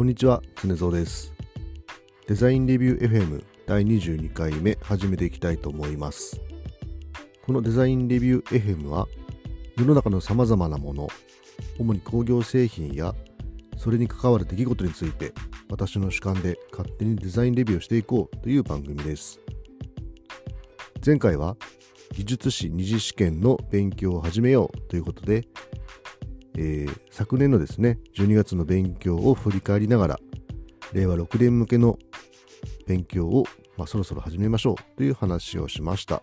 こんにちは、常蔵です。デザインレビュー FM 第22回目始めていきたいと思います。このデザインレビュー FM は世の中の様々なもの、主に工業製品やそれに関わる出来事について私の主観で勝手にデザインレビューをしていこうという番組です。前回は技術士二次試験の勉強を始めようということで、えー昨年のですね12月の勉強を振り返りながら令和6年向けの勉強を、まあ、そろそろ始めましょうという話をしました、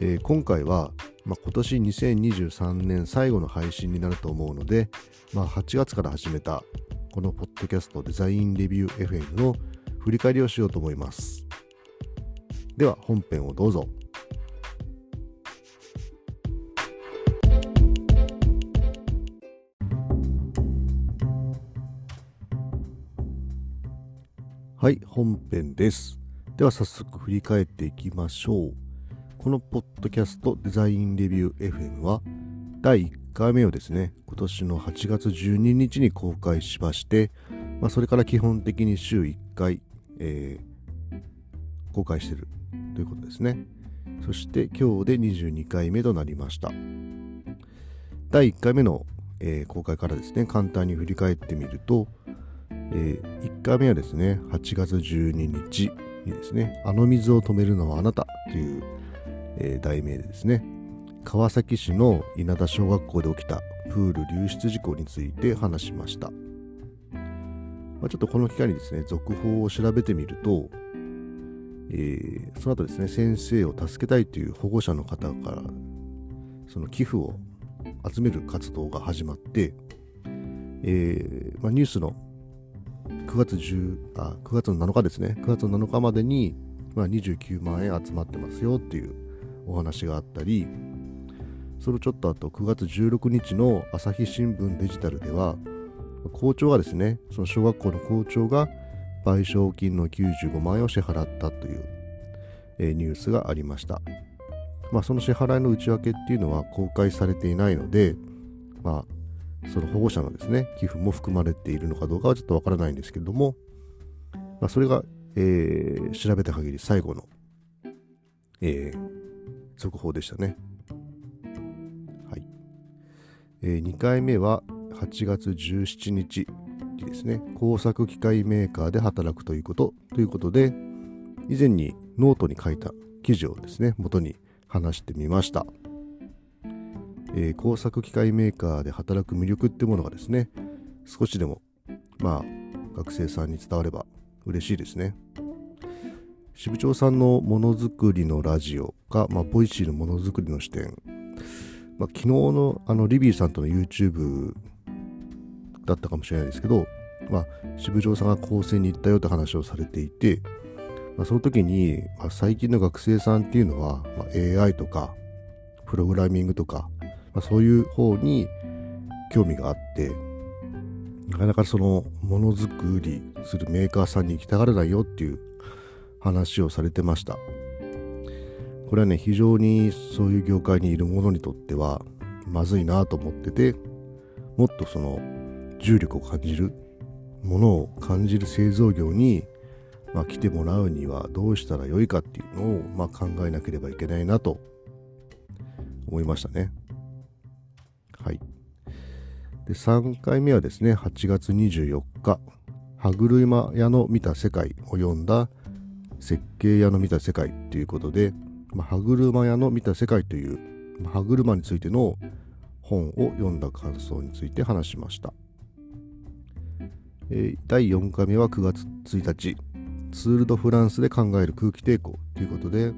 えー今回は、まあ、今年2023年最後の配信になると思うので、まあ、8月から始めたこのポッドキャストデザインレビュー FM の振り返りをしようと思います。では本編をどうぞ。はい、本編です。では早速振り返っていきましょう。このポッドキャストデザインレビュー FM は第1回目をですね、今年の8月12日に公開しまして、まあ、それから基本的に週1回、えー公開してるということですね。そして今日で22回目となりました。第1回目の、えー公開からですね、簡単に振り返ってみると、え1回目はですね、8月12日にですね、あの水を止めるのはあなたという、えー題名でですね、川崎市の稲田小学校で起きたプール流出事故について話しました。まあ、ちょっとこの機会にですね、続報を調べてみると、えーその後ですね、先生を助けたいという保護者の方から、その寄付を集める活動が始まって、えーまあ、ニュースの9月10あ9月の7日ですね。9月の7日までに、まあ、29万円集まってますよっていうお話があったりそのちょっと後9月16日の朝日新聞デジタルでは校長がですねその小学校の校長が賠償金の95万円を支払ったという、えーニュースがありました、まあ、その支払いの内訳っていうのは公開されていないのでまあその保護者のですね、寄付も含まれているのかどうかはちょっとわからないんですけれども、まあ、それが、えー調べた限り最後の、えー続報でしたね。はい。え2回目は8月17日にですね、工作機械メーカーで働くということということで、以前にノートに書いた記事をですね、元に話してみました。えー工作機械メーカーで働く魅力ってものがですね少しでもまあ学生さんに伝われば嬉しいですね。支部長さんのものづくりのラジオか、まあ、ボイシーのものづくりの視点、まあ、昨日のあのリビーさんとの YouTube だったかもしれないですけど、まあ、支部長さんが高専に行ったよって話をされていて、まあ、その時に、まあ、最近の学生さんっていうのは、まあ、AI とかプログラミングとか、まあ、そういう方に興味があってなかなかそのものづくりするメーカーさんに行きたがらないよっていう話をされてましたこれはね非常にそういう業界にいる者にとってはまずいなと思っててもっとその重力を感じるものを感じる製造業に、まあ、来てもらうにはどうしたらよいかっていうのを、まあ、考えなければいけないなと思いましたね。はい。で、3回目はですね、8月24日、歯車屋の見た世界を読んだ設計屋の見た世界ということで、まあ、歯車屋の見た世界という、歯車についての本を読んだ感想について話しました。えー第4回目は9月1日、ツール・ド・フランスで考える空気抵抗ということで、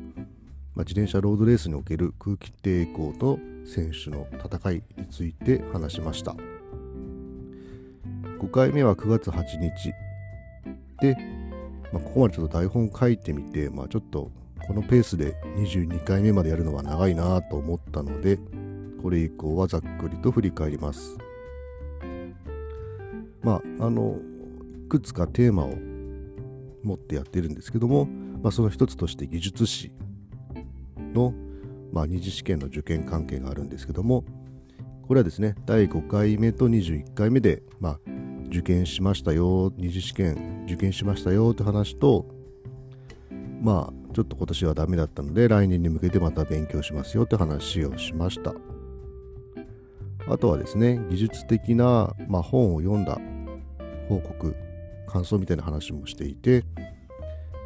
まあ、自転車ロードレースにおける空気抵抗と選手の戦いについて話しました。5回目は9月8日。で、まあ、ここまでちょっと台本書いてみて、まあ、ちょっとこのペースで22回目までやるのは長いなと思ったのでこれ以降はざっくりと振り返ります。まああのいくつかテーマを持ってやってるんですけども、まあ、その一つとして技術史。の、まあ、二次試験の受験関係があるんですけどもこれはですね第5回目と21回目で、まあ、受験しましたよ二次試験受験しましたよって話とまあちょっと今年はダメだったので来年に向けてまた勉強しますよって話をしました。あとはですね技術的な、まあ、本を読んだ報告感想みたいな話もしていて、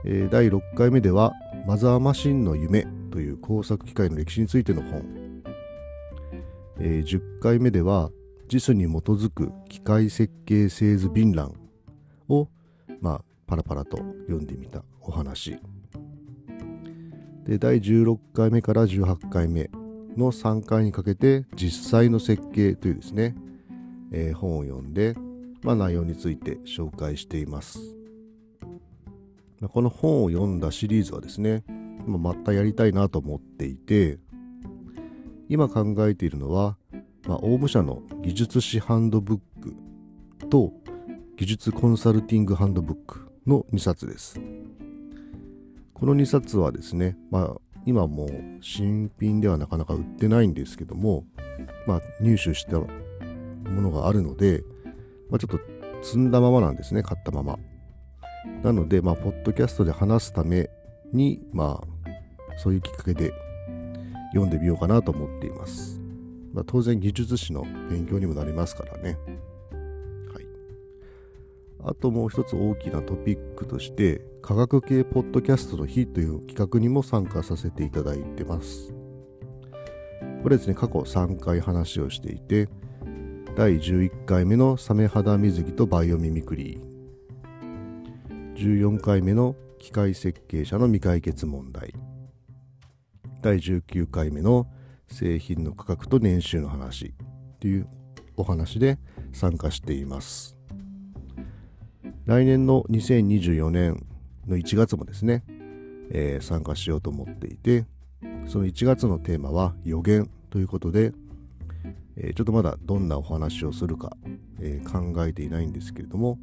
えー、第6回目ではマザーマシンの夢という工作機械の歴史についての本、えー、10回目では JIS に基づく機械設計製図便覧を、まあ、パラパラと読んでみたお話で第16回目から18回目の3回にかけて実際の設計というですね、えー、本を読んで、まあ、内容について紹介しています。この本を読んだシリーズはですね、またやりたいなと思っていて、今考えているのは、まあ、オウム社の技術士ハンドブックと技術コンサルティングハンドブックの2冊です。この2冊はですね、まあ、今も新品ではなかなか売ってないんですけども、まあ、入手したものがあるので、まあ、ちょっと積んだままなんですね、買ったまま。なので、まあ、ポッドキャストで話すために、まあ、そういうきっかけで読んでみようかなと思っています。まあ、当然技術史の勉強にもなりますからね。はい。あともう一つ大きなトピックとして、科学系ポッドキャストの日という企画にも参加させていただいてます。これですね、過去3回話をしていて、第11回目のサメ肌水着とバイオミミクリー、14回目の機械設計者の未解決問題、第19回目の製品の価格と年収の話というお話で参加しています。来年の2024年の1月もですね、えー、参加しようと思っていて、その1月のテーマは予言ということで、えー、ちょっとまだどんなお話をするか、えー、考えていないんですけれども、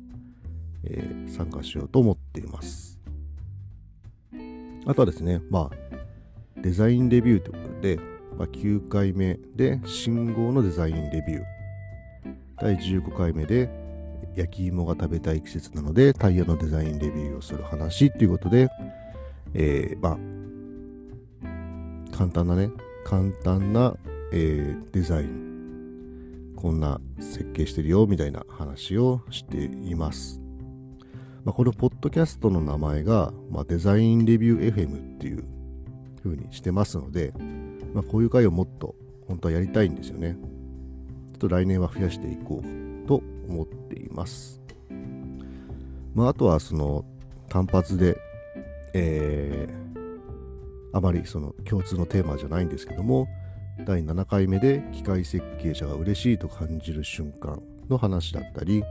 え参加しようと思っています。あとはですね、まあ、デザインレビューということで、まあ、9回目で信号のデザインレビュー。第15回目で焼き芋が食べたい季節なのでタイヤのデザインレビューをする話ということで、えー、まあ簡単なね簡単な、えー、デザインこんな設計してるよみたいな話をしています、まあ、このポッドキャストの名前が、まあ、デザインレビュー FM っていう風にしてますので、まあ、こういう回をもっと本当はやりたいんですよねちょっと来年は増やしていこうと思っています。まあ、あとはその単発で、えー、あまりその共通のテーマじゃないんですけども第7回目で機械設計者が嬉しいと感じる瞬間の話だったり、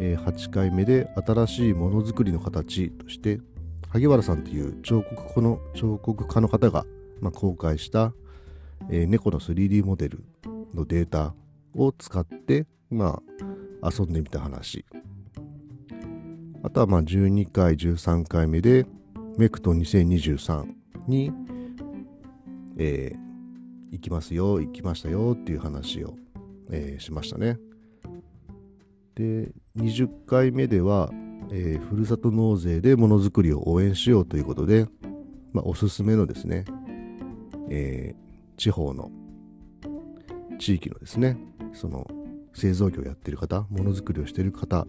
え、8回目で新しいものづくりの形として萩原さんという彫刻家の彫刻家の方が、まあ、公開した、えー、猫の 3D モデルのデータを使ってまあ、遊んでみた話。あとはまあ12回、13回目で、メクト2023に、えー、行きますよ、行きましたよっていう話を、えー、しましたね。で、20回目では、えー、ふるさと納税でものづくりを応援しようということで、まあ、おすすめのですね、えー、地方の地域のですね、その製造業をやってる方、ものづくりをしている方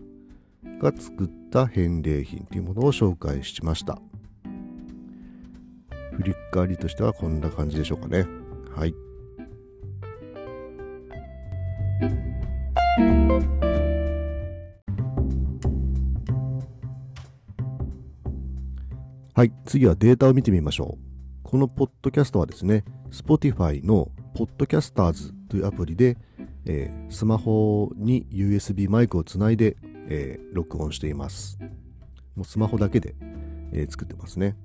が作った返礼品というものを紹介しました。振り返りとしてはこんな感じでしょうかね。はい。はい、次はデータを見てみましょう。このポッドキャストはですね、Spotify の Podcasters というアプリでえー、スマホに USB マイクをつないで、えー、録音しています。もうスマホだけで、えー、作ってますね。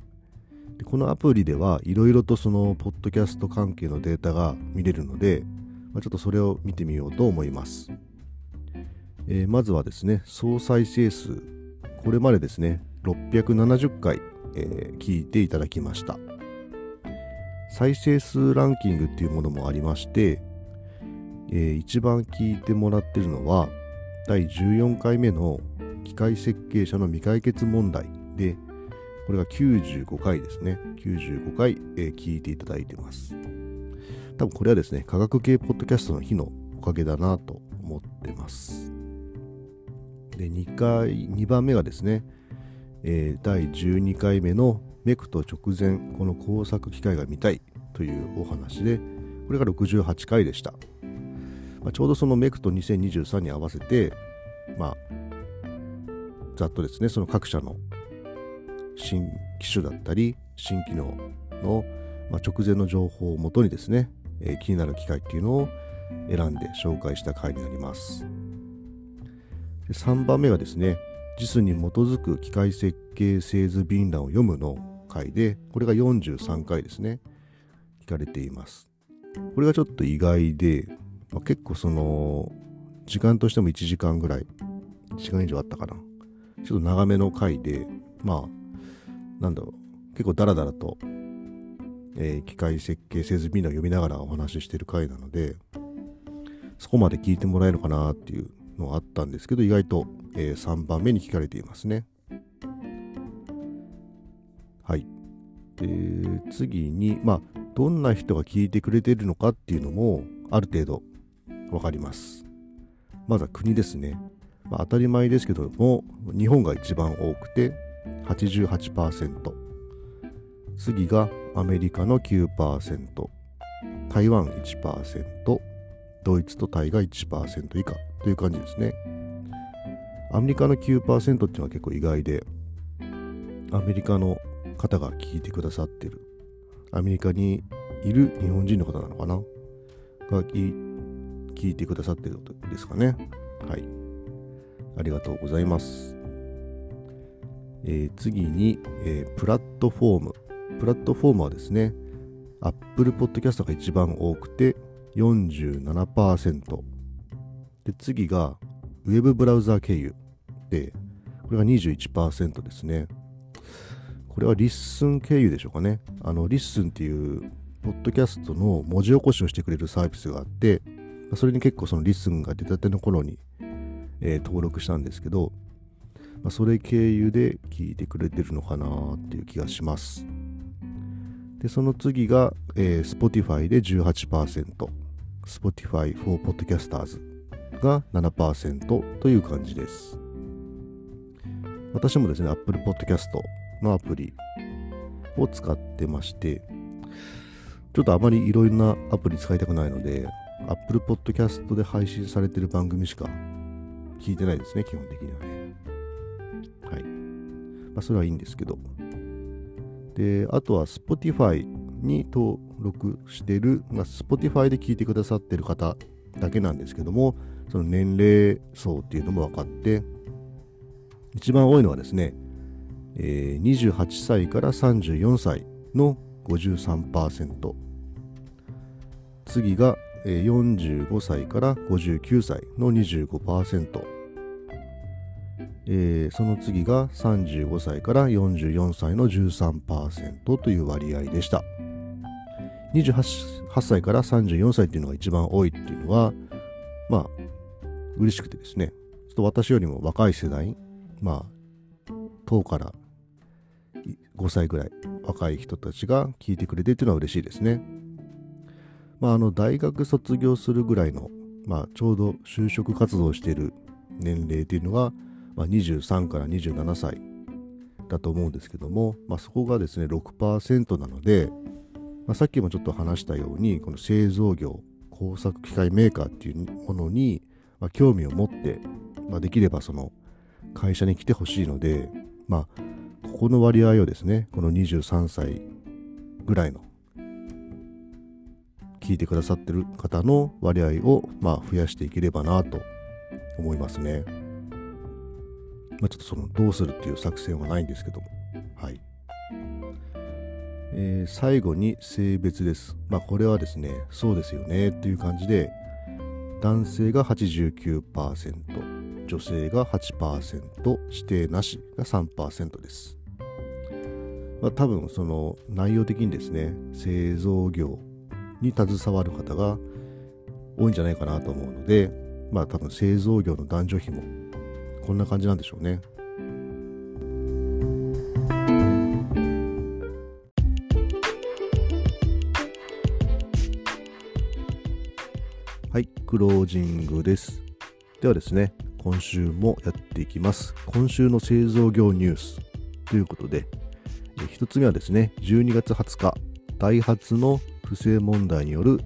でこのアプリではいろいろとそのポッドキャスト関係のデータが見れるので、まあ、ちょっとそれを見てみようと思います。えー、まずはですね、総再生数。これまでですね、670回、えー、聞いていただきました。再生数ランキングっていうものもありまして、えー、一番聞いてもらってるのは、第14回目の機械設計者の未解決問題で、これが95回ですね。95回、えー、聞いていただいてます。多分これはですね、科学系ポッドキャストの日のおかげだなと思ってます。で、2回、2番目がですね、えー、第12回目のメクと直前、この工作機械が見たいというお話で、これが68回でした。まあ、ちょうどそのメクと2023に合わせて、まあ、ざっとですね、その各社の新機種だったり、新機能の、まあ、直前の情報をもとにですね、えー、気になる機械っていうのを選んで紹介した回になります。で3番目がですね、JIS に基づく機械設計製図便欄を読むの回で、これが43回ですね、聞かれています。これがちょっと意外で、まあ、結構その、時間としても1時間ぐらい、1時間以上あったかな。ちょっと長めの回で、まあ、なんだろう、結構ダラダラと、えー、機械設計製図便欄を読みながらお話ししてる回なので、そこまで聞いてもらえるかなっていうのあったんですけど、意外と、えー、3番目に聞かれていますね。はい。で、次に、まあ、どんな人が聞いてくれているのかっていうのも、ある程度わかります。まずは国ですね。まあ、当たり前ですけども、日本が一番多くて88%。次がアメリカの9%、台湾1%、ドイツとタイが1%以下という感じですね。アメリカの9%っていうのは結構意外で、アメリカの方が聞いてくださってる。アメリカにいる日本人の方なのかな？が聞いてくださってることですかね。はい。ありがとうございます。えー、次に、えー、プラットフォーム。プラットフォームはですね、Apple Podcast が一番多くて47%。で、次が Web ブラウザー経由で、これが21%ですね。これは LISTEN 経由でしょうかね。あの、 LISTEN っていう、ポッドキャストの文字起こしをしてくれるサービスがあって、それに結構その LISTEN が出たての頃に、えー、登録したんですけど、まあ、それ経由で聞いてくれてるのかなっていう気がします。で、その次が、えー、Spotify で18%、Spotify for Podcasters が7%という感じです。私もですね、Apple Podcast のアプリを使ってまして、ちょっとあまりいろいろなアプリ使いたくないので、Apple Podcast で配信されてる番組しか聞いてないですね、基本的にはね。はい。まあ、それはいいんですけど。で、あとは Spotify に登録してる、まあ、Spotify で聞いてくださってる方だけなんですけども、その年齢層っていうのも分かって、一番多いのはですね、えー、28歳から34歳の53%。次が、えー、45歳から59歳の25%。えー、その次が35歳から44歳の13%という割合でした。28歳から34歳っていうのが一番多いっていうのは、まあ、嬉しくてですね、ちょっと私よりも若い世代、まあ、10から5歳ぐらい若い人たちが聞いてくれてっていうのは嬉しいですね。まあ、あの、大学卒業するぐらいの、まあ、ちょうど就職活動している年齢っていうのが、まあ、23から27歳だと思うんですけども、まあ、そこがですね6%なので、まあ、さっきもちょっと話したようにこの製造業工作機械メーカーっていうものに、まあ、興味を持って、まあ、できればその会社に来てほしいので、まあ、ここの割合をですねこの23歳ぐらいの聞いてくださってる方の割合を、まあ、増やしていければなと思いますね。まあ、ちょっとそのどうするっていう作戦はないんですけども。はい。えー、最後に性別です。まあこれはですね、そうですよねっていう感じで、男性が89%、女性が8%、指定なしが3%です。まあ多分その内容的にですね、製造業に携わる方が多いんじゃないかなと思うので、まあ多分製造業の男女比もこんな感じなんでしょうね。はい、クロージングです。ではですね、今週もやっていきます。今週の製造業ニュースということで、1つ目はですね、12月20日、ダイハツの不正問題による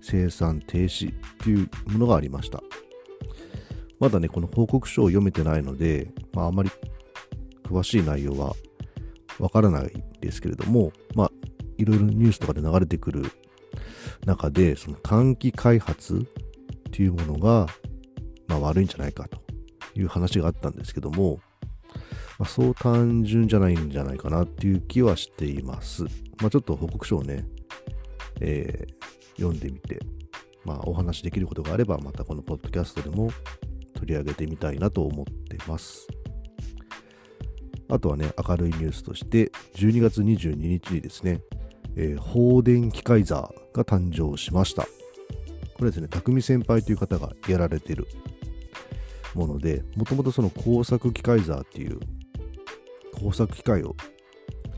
生産停止というものがありました。まだね、この報告書を読めてないので、まあ、あまり詳しい内容はわからないですけれども、まあ、いろいろニュースとかで流れてくる中で、その短期開発っていうものが、まあ、悪いんじゃないかという話があったんですけども、まあ、そう単純じゃないんじゃないかなっていう気はしています。まあ、ちょっと報告書をね、えー、読んでみて、まあ、お話できることがあれば、またこのポッドキャストでも取り上げてみたいなと思ってます。あとはね、明るいニュースとして、12月22日にですね、えー、放電機械座が誕生しました。これですね、匠先輩という方がやられてるもので、もともとその工作機械座っていう工作機械を、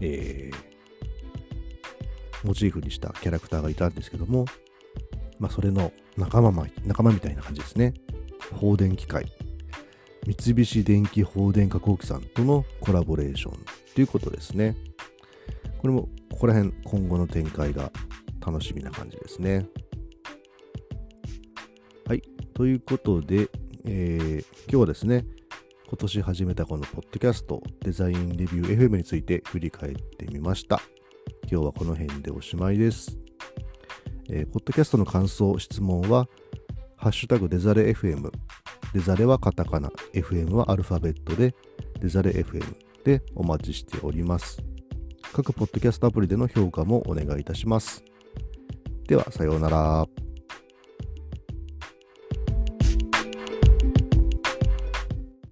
えー、モチーフにしたキャラクターがいたんですけども、まあ、それの仲間仲間みたいな感じですね。放電機械。三菱電機放電加工機さんとのコラボレーションということですね。これもここら辺今後の展開が楽しみな感じですね。はい。ということで、えー、今日はですね、今年始めたこのポッドキャストデザインレビュー FM について振り返ってみました。今日はこの辺でおしまいです。えー、ポッドキャストの感想、質問は、ハッシュタグデザレ FM、デザレはカタカナ、FM はアルファベットで、デザレ FM でお待ちしております。各ポッドキャストアプリでの評価もお願いいたします。では、さようなら。